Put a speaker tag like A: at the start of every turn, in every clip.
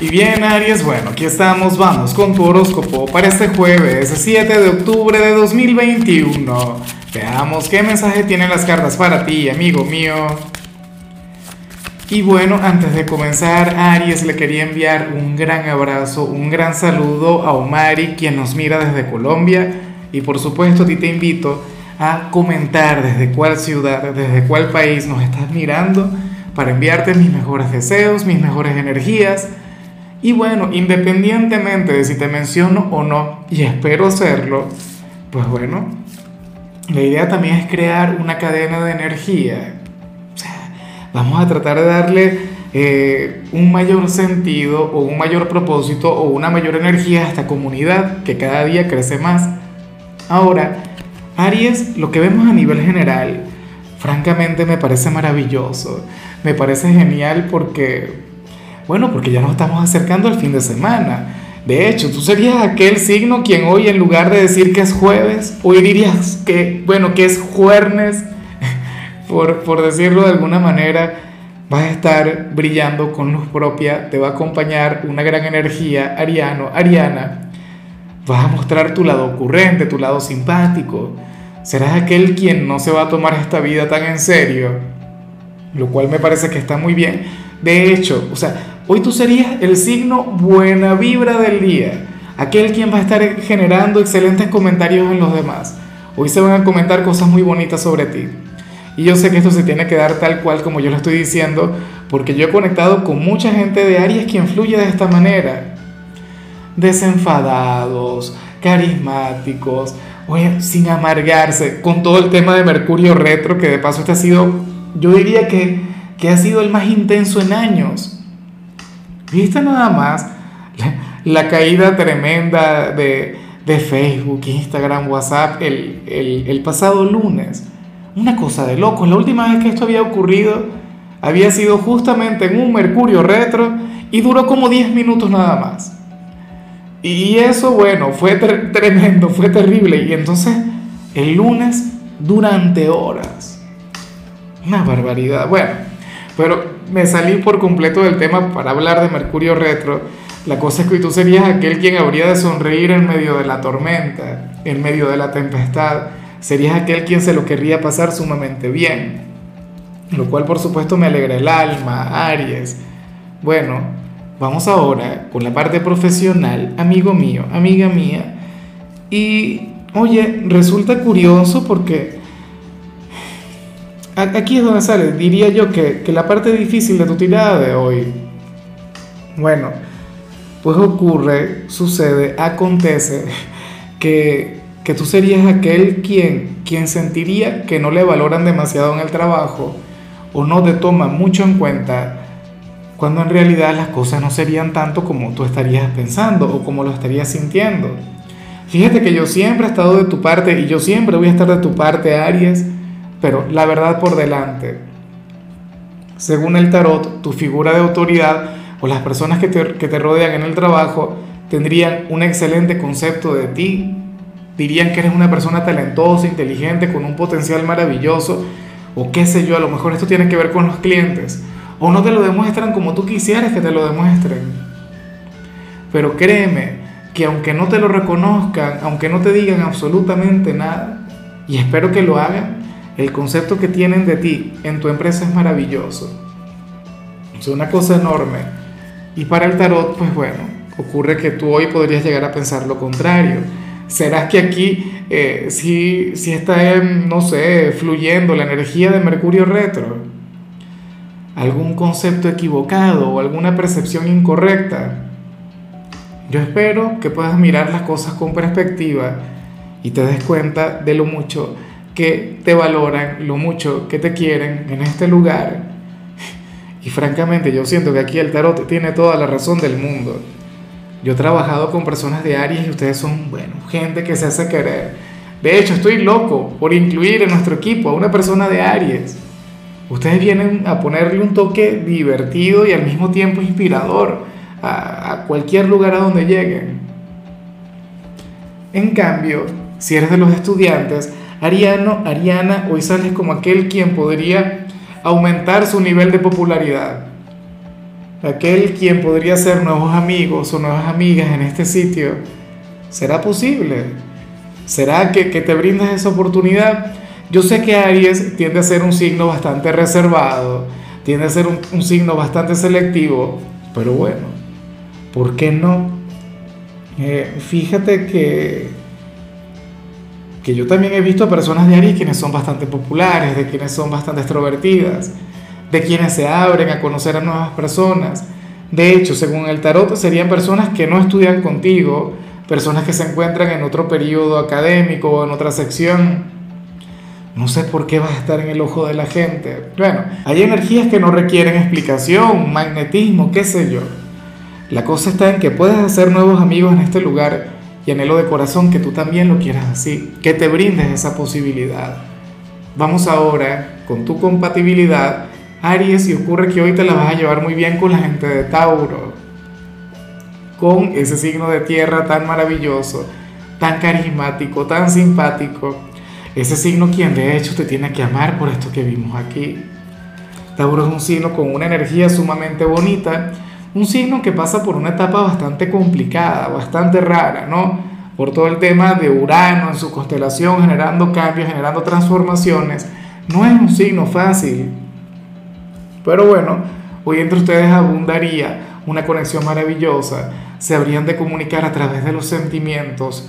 A: Y bien, Aries, bueno, aquí estamos, vamos con tu horóscopo para este jueves 7 de octubre de 2021. Veamos qué mensaje tienen las cartas para ti, amigo mío. Y bueno, antes de comenzar, Aries le quería enviar un gran abrazo, un gran saludo a Omari, quien nos mira desde Colombia. Y por supuesto, a ti te invito a comentar desde cuál ciudad, desde cuál país nos estás mirando, para enviarte mis mejores deseos, mis mejores energías y bueno, independientemente de si te menciono o no, y espero hacerlo, pues bueno, la idea también es crear una cadena de energía. O sea, vamos a tratar de darle eh, un mayor sentido o un mayor propósito o una mayor energía a esta comunidad que cada día crece más. Ahora, Aries, lo que vemos a nivel general, francamente me parece maravilloso, me parece genial porque bueno, porque ya nos estamos acercando al fin de semana. De hecho, tú serías aquel signo quien hoy en lugar de decir que es jueves, hoy dirías que, bueno, que es jueves, por, por decirlo de alguna manera, vas a estar brillando con luz propia, te va a acompañar una gran energía, Ariano, Ariana, vas a mostrar tu lado ocurrente, tu lado simpático, serás aquel quien no se va a tomar esta vida tan en serio, lo cual me parece que está muy bien. De hecho, o sea, Hoy tú serías el signo buena vibra del día, aquel quien va a estar generando excelentes comentarios en los demás. Hoy se van a comentar cosas muy bonitas sobre ti. Y yo sé que esto se tiene que dar tal cual como yo lo estoy diciendo, porque yo he conectado con mucha gente de Aries que influye de esta manera. Desenfadados, carismáticos, oye, sin amargarse, con todo el tema de Mercurio retro, que de paso este ha sido, yo diría que, que ha sido el más intenso en años. ¿Viste nada más la, caída tremenda de, Facebook, Instagram, WhatsApp el, pasado lunes? Una cosa de loco. La última vez que esto había ocurrido había sido justamente en un Mercurio retro y duró como 10 minutos nada más. Y eso, bueno, fue tremendo, fue terrible. Y entonces, el lunes, durante horas. Una barbaridad. Bueno, pero me salí por completo del tema para hablar de Mercurio retro. La cosa es que tú serías aquel quien habría de sonreír en medio de la tormenta, en medio de la tempestad. Serías aquel quien se lo querría pasar sumamente bien. Lo cual por supuesto me alegra el alma, Aries. Bueno, vamos ahora con la parte profesional, amigo mío, amiga mía. Y oye, resulta curioso porque Aquí es donde sale, diría yo que, que la parte difícil de tu tirada de hoy. Bueno, pues ocurre, sucede, acontece que, que tú serías aquel quien, quien sentiría que no le valoran demasiado en el trabajo o no te toman mucho en cuenta cuando en realidad las cosas no serían tanto como tú estarías pensando o como lo estarías sintiendo. Fíjate que yo siempre he estado de tu parte y yo siempre voy a estar de tu parte, Aries pero la verdad por delante. Según el tarot, tu figura de autoridad o las personas que te, que te rodean en el trabajo tendrían un excelente concepto de ti, dirían que eres una persona talentosa, inteligente, con un potencial maravilloso, o qué sé yo, a lo mejor esto tiene que ver con los clientes, o no te lo demuestran como tú quisieras que te lo demuestren. Pero créeme que aunque no te lo reconozcan, aunque no te digan absolutamente nada, y espero que lo hagan, el concepto que tienen de ti en tu empresa es maravilloso. Es una cosa enorme. Y para el tarot, pues bueno, ocurre que tú hoy podrías llegar a pensar lo contrario. ¿Será que aquí eh, si, si está, no sé, fluyendo la energía de Mercurio retro? ¿Algún concepto equivocado o alguna percepción incorrecta? Yo espero que puedas mirar las cosas con perspectiva y te des cuenta de lo mucho que te valoran, lo mucho que te quieren en este lugar. Y francamente yo siento que aquí el tarot tiene toda la razón del mundo. Yo he trabajado con personas de Aries y ustedes son, bueno, gente que se hace querer. De hecho, estoy loco por incluir en nuestro equipo a una persona de Aries. Ustedes vienen a ponerle un toque divertido y al mismo tiempo inspirador a, a cualquier lugar a donde lleguen. En cambio, si eres de los estudiantes, Ariano, Ariana, hoy sales como aquel quien podría aumentar su nivel de popularidad. aquel quien podría ser nuevos amigos o nuevas amigas en este sitio, ¿será posible? ¿Será que, que te brindas esa oportunidad? Yo sé que Aries tiende a ser un signo bastante reservado, tiende a ser un, signo bastante selectivo, pero bueno, ¿por qué no? Eh, fíjate que, que yo también he visto personas de Aries quienes son bastante populares, de quienes son bastante extrovertidas, de quienes se abren a conocer a nuevas personas. De hecho, según el tarot, serían personas que no estudian contigo, personas que se encuentran en otro periodo académico o en otra sección. No sé por qué vas a estar en el ojo de la gente. Bueno, hay energías que no requieren explicación, magnetismo, qué sé yo. La cosa está en que puedes hacer nuevos amigos en este lugar y anhelo de corazón que tú también lo quieras así, que te brindes esa posibilidad. Vamos ahora con tu compatibilidad, Aries, y ocurre que hoy te la vas a llevar muy bien con la gente de Tauro, con ese signo de tierra tan maravilloso, tan carismático, tan simpático, ese signo quien de hecho te tiene que amar por esto que vimos aquí. Tauro es un signo con una energía sumamente bonita, un signo que pasa por una etapa bastante complicada, bastante rara, ¿no? Por todo el tema de Urano en su constelación, generando cambios, generando transformaciones. No es un signo fácil. Pero bueno, hoy entre ustedes abundaría una conexión maravillosa. Se habrían de comunicar a través de los sentimientos,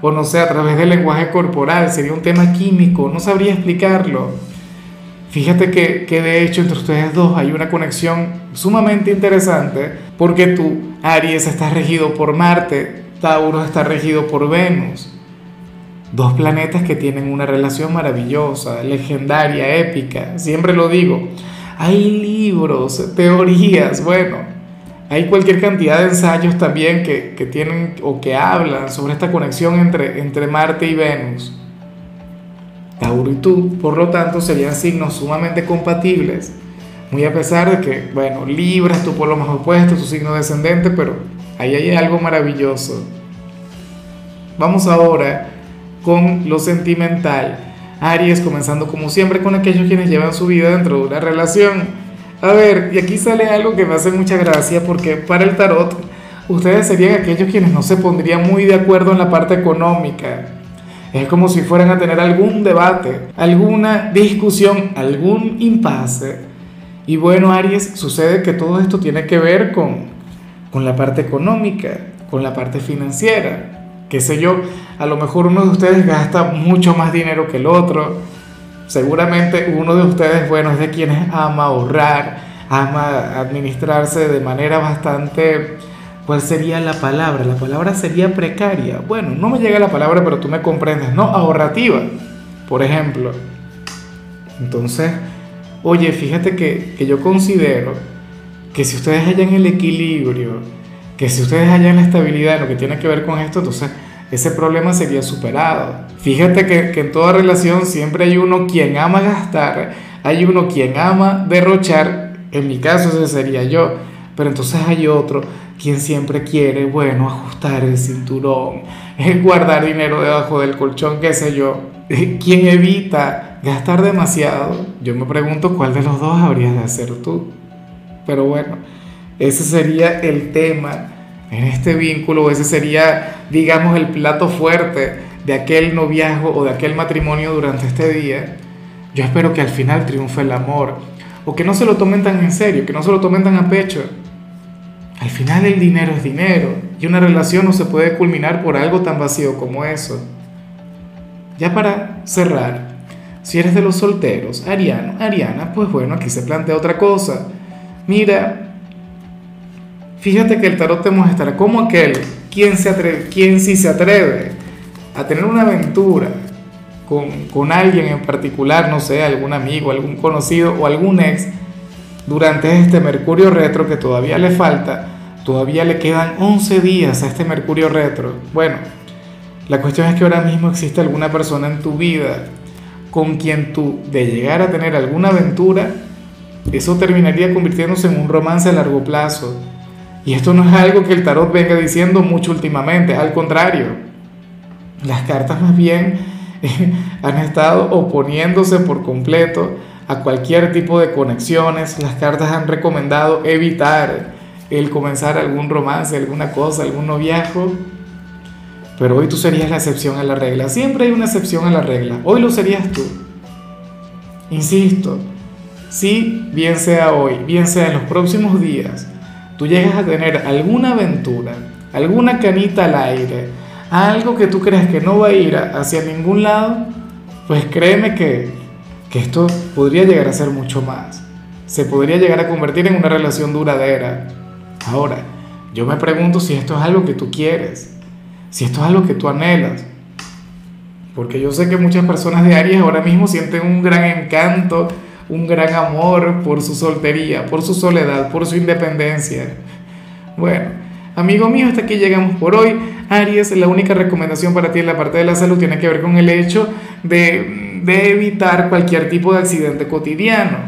A: o no sé, a través del lenguaje corporal. Sería un tema químico, no sabría explicarlo Fíjate que, que, de hecho entre ustedes dos hay una conexión sumamente interesante porque tú, Aries, estás regido por Marte, Tauro está regido por Venus. Dos planetas que tienen una relación maravillosa, legendaria, épica. Siempre lo digo. Hay libros, teorías, bueno, hay cualquier cantidad de ensayos también que, que tienen o que hablan sobre esta conexión entre, entre Marte y Venus. Tauro y tú, por lo tanto, serían signos sumamente compatibles, muy a pesar de que, bueno, Libra es tu polo más opuesto, tu signo descendente, pero ahí hay algo maravilloso. Vamos ahora con lo sentimental. Aries, comenzando como siempre con aquellos quienes llevan su vida dentro de una relación. A ver, y aquí sale algo que me hace mucha gracia porque para el tarot, ustedes serían aquellos quienes no se pondrían muy de acuerdo en la parte económica es como si fueran a tener algún debate, alguna discusión, algún impasse. Y bueno, Aries, sucede que todo esto tiene que ver con, con la parte económica, con la parte financiera. Qué sé yo, a lo mejor uno de ustedes gasta mucho más dinero que el otro. Seguramente uno de ustedes, bueno, es de quienes ama ahorrar, ama administrarse de manera bastante ¿Cuál sería la palabra? La palabra sería precaria. Bueno, no me llega la palabra, pero tú me comprendes. No, ahorrativa, por ejemplo. Entonces, oye, fíjate que, que yo considero que si ustedes hallan el equilibrio, que si ustedes hallan la estabilidad en lo que tiene que ver con esto, entonces ese problema sería superado. Fíjate que, que en toda relación siempre hay uno quien ama gastar, hay uno quien ama derrochar, en mi caso ese sería yo, pero entonces hay otro quien siempre quiere, bueno, ajustar el cinturón, guardar dinero debajo del colchón, qué sé yo, quien evita gastar demasiado, yo me pregunto cuál de los dos habrías de hacer tú. Pero bueno, ese sería el tema en este vínculo, ese sería, digamos, el plato fuerte de aquel noviazgo o de aquel matrimonio durante este día. Yo espero que al final triunfe el amor, o que no se lo tomen tan en serio, que no se lo tomen tan a pecho al final el dinero es dinero y una relación no se puede culminar por algo tan vacío como eso. Ya para cerrar, si eres de los solteros, Ariano, Ariana, pues bueno, aquí se plantea otra cosa. Mira, fíjate que el tarot te muestra como aquel quien, se atreve, quien sí se atreve a tener una aventura con, con alguien en particular, no sé, algún amigo, algún conocido o algún ex, durante este Mercurio retro que todavía le falta, todavía le quedan 11 días a este Mercurio retro. Bueno, la cuestión es que ahora mismo existe alguna persona en tu vida con quien tú, de llegar a tener alguna aventura, eso terminaría convirtiéndose en un romance a largo plazo. Y esto no es algo que el tarot venga diciendo mucho últimamente, al contrario, las cartas más bien han estado oponiéndose por completo a cualquier tipo de conexiones. Las cartas han recomendado evitar el comenzar algún romance, alguna cosa, algún noviazgo. Pero hoy tú serías la excepción a la regla. Siempre hay una excepción a la regla. Hoy lo serías tú. Insisto, si bien sea hoy, bien sea en los próximos días, tú llegas a tener alguna aventura, alguna canita al aire, algo que tú crees que no va a ir hacia ningún lado, pues créeme que, que esto podría llegar a ser mucho más. Se podría llegar a convertir en una relación duradera. Ahora, yo me pregunto si esto es algo que tú quieres, si esto es algo que tú anhelas. Porque yo sé que muchas personas de Aries ahora mismo sienten un gran encanto, un gran amor por su soltería, por su soledad, por su independencia. Bueno, amigo mío, hasta aquí llegamos por hoy. Aries, la única recomendación para ti en la parte de la salud tiene que ver con el hecho de, de evitar cualquier tipo de accidente cotidiano.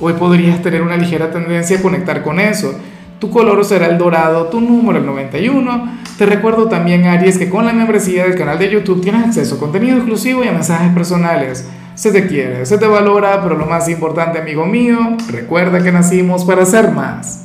A: Hoy podrías tener una ligera tendencia a conectar con eso. Tu color será el dorado, tu número el 91. Te recuerdo también, Aries, que con la membresía del canal de YouTube tienes acceso a contenido exclusivo y a mensajes personales. Se te quiere, se te valora, pero lo más importante, amigo mío, recuerda que nacimos para ser más.